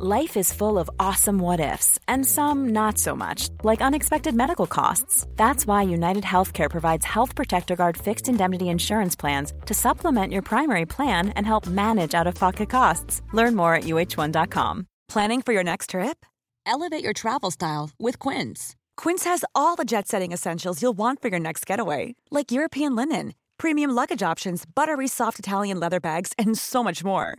Life is full of awesome what ifs, and some not so much, like unexpected medical costs. That's why United Healthcare provides Health Protector Guard fixed indemnity insurance plans to supplement your primary plan and help manage out of pocket costs. Learn more at uh1.com. Planning for your next trip? Elevate your travel style with Quince. Quince has all the jet setting essentials you'll want for your next getaway, like European linen, premium luggage options, buttery soft Italian leather bags, and so much more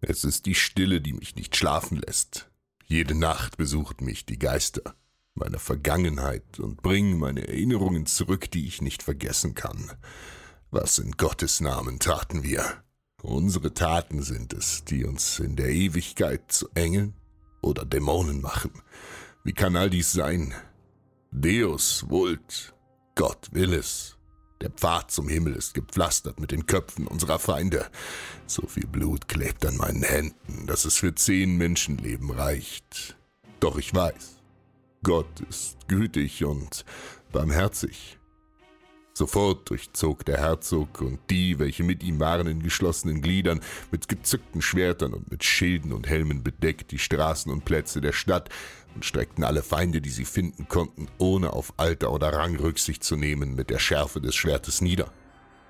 Es ist die Stille, die mich nicht schlafen lässt. Jede Nacht besuchen mich die Geister meiner Vergangenheit und bringen meine Erinnerungen zurück, die ich nicht vergessen kann. Was in Gottes Namen taten wir? Unsere Taten sind es, die uns in der Ewigkeit zu Engeln oder Dämonen machen. Wie kann all dies sein? Deus vult, Gott will es. Der Pfad zum Himmel ist gepflastert mit den Köpfen unserer Feinde. So viel Blut klebt an meinen Händen, dass es für zehn Menschenleben reicht. Doch ich weiß, Gott ist gütig und barmherzig. Sofort durchzog der Herzog und die, welche mit ihm waren in geschlossenen Gliedern, mit gezückten Schwertern und mit Schilden und Helmen bedeckt, die Straßen und Plätze der Stadt und streckten alle Feinde, die sie finden konnten, ohne auf Alter oder Rang Rücksicht zu nehmen, mit der Schärfe des Schwertes nieder.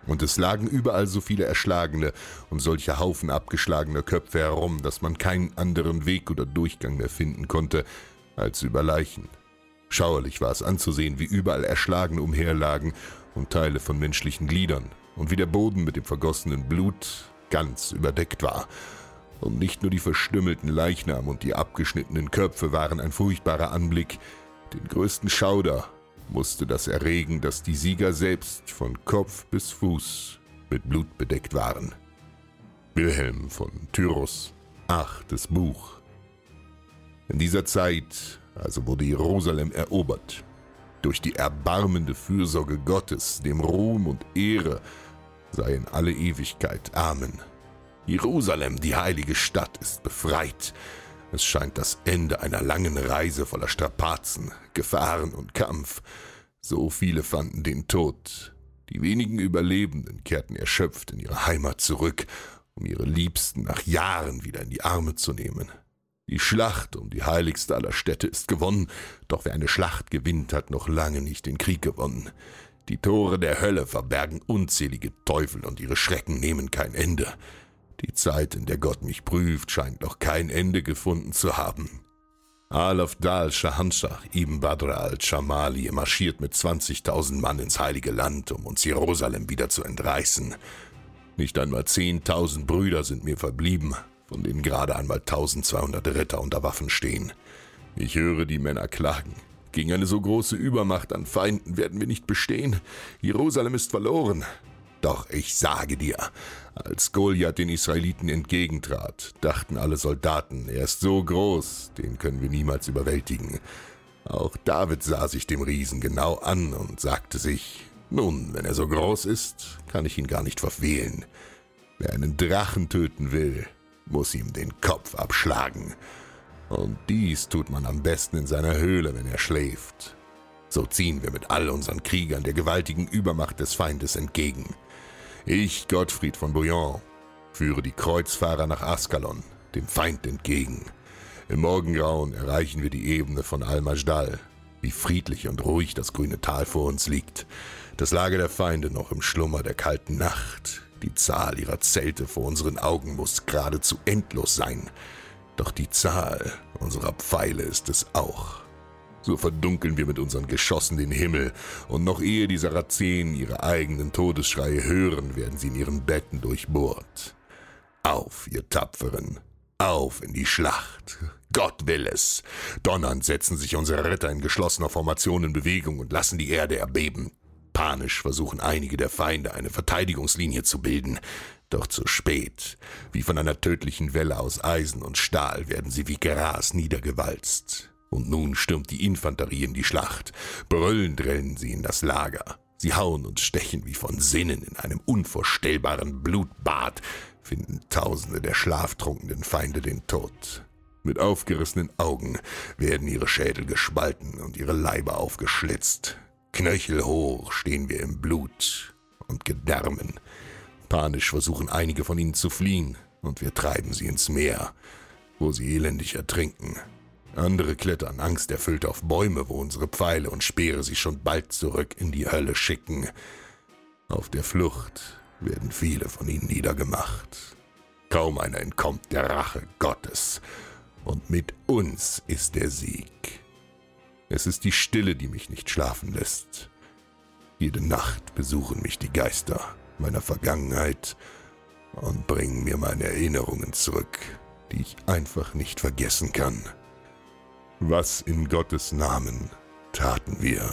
Und es lagen überall so viele Erschlagene und solche Haufen abgeschlagener Köpfe herum, dass man keinen anderen Weg oder Durchgang mehr finden konnte, als über Leichen. Schauerlich war es anzusehen, wie überall Erschlagene umherlagen und Teile von menschlichen Gliedern und wie der Boden mit dem vergossenen Blut ganz überdeckt war. Und nicht nur die verstümmelten Leichnam und die abgeschnittenen Köpfe waren ein furchtbarer Anblick, den größten Schauder musste das erregen, dass die Sieger selbst von Kopf bis Fuß mit Blut bedeckt waren. Wilhelm von Tyrus, achtes Buch. In dieser Zeit also wurde Jerusalem erobert. Durch die erbarmende Fürsorge Gottes, dem Ruhm und Ehre sei in alle Ewigkeit. Amen. Jerusalem, die heilige Stadt, ist befreit. Es scheint das Ende einer langen Reise voller Strapazen, Gefahren und Kampf. So viele fanden den Tod. Die wenigen Überlebenden kehrten erschöpft in ihre Heimat zurück, um ihre Liebsten nach Jahren wieder in die Arme zu nehmen. Die Schlacht um die heiligste aller Städte ist gewonnen, doch wer eine Schlacht gewinnt, hat noch lange nicht den Krieg gewonnen. Die Tore der Hölle verbergen unzählige Teufel und ihre Schrecken nehmen kein Ende. Die Zeit, in der Gott mich prüft, scheint noch kein Ende gefunden zu haben. Alaf Dal Shahanshah ibn Badr al-Shamali marschiert mit 20.000 Mann ins heilige Land, um uns Jerusalem wieder zu entreißen. Nicht einmal 10.000 Brüder sind mir verblieben, von denen gerade einmal 1200 Ritter unter Waffen stehen. Ich höre die Männer klagen. Gegen eine so große Übermacht an Feinden werden wir nicht bestehen. Jerusalem ist verloren. Doch ich sage dir, als Goliath den Israeliten entgegentrat, dachten alle Soldaten, er ist so groß, den können wir niemals überwältigen. Auch David sah sich dem Riesen genau an und sagte sich, nun, wenn er so groß ist, kann ich ihn gar nicht verfehlen. Wer einen Drachen töten will, muss ihm den Kopf abschlagen. Und dies tut man am besten in seiner Höhle, wenn er schläft. So ziehen wir mit all unseren Kriegern der gewaltigen Übermacht des Feindes entgegen. Ich, Gottfried von Bouillon, führe die Kreuzfahrer nach Askalon, dem Feind entgegen. Im Morgengrauen erreichen wir die Ebene von Al-Majdal. Wie friedlich und ruhig das grüne Tal vor uns liegt. Das Lager der Feinde noch im Schlummer der kalten Nacht. Die Zahl ihrer Zelte vor unseren Augen muss geradezu endlos sein. Doch die Zahl unserer Pfeile ist es auch. So verdunkeln wir mit unseren Geschossen den Himmel, und noch ehe die Sarazenen ihre eigenen Todesschreie hören, werden sie in ihren Betten durchbohrt. Auf, ihr Tapferen, auf in die Schlacht. Gott will es. Donnernd setzen sich unsere Ritter in geschlossener Formation in Bewegung und lassen die Erde erbeben. Panisch versuchen einige der Feinde eine Verteidigungslinie zu bilden. Doch zu spät. Wie von einer tödlichen Welle aus Eisen und Stahl werden sie wie Gras niedergewalzt. Und nun stürmt die Infanterie in die Schlacht. Brüllend rennen sie in das Lager. Sie hauen und stechen wie von Sinnen in einem unvorstellbaren Blutbad, finden Tausende der schlaftrunkenen Feinde den Tod. Mit aufgerissenen Augen werden ihre Schädel gespalten und ihre Leiber aufgeschlitzt. Knöchelhoch stehen wir im Blut und Gedärmen. Panisch versuchen einige von ihnen zu fliehen, und wir treiben sie ins Meer, wo sie elendig ertrinken. Andere klettern angsterfüllt auf Bäume, wo unsere Pfeile und Speere sie schon bald zurück in die Hölle schicken. Auf der Flucht werden viele von ihnen niedergemacht. Kaum einer entkommt der Rache Gottes, und mit uns ist der Sieg. Es ist die Stille, die mich nicht schlafen lässt. Jede Nacht besuchen mich die Geister meiner Vergangenheit und bringen mir meine Erinnerungen zurück, die ich einfach nicht vergessen kann. Was in Gottes Namen taten wir?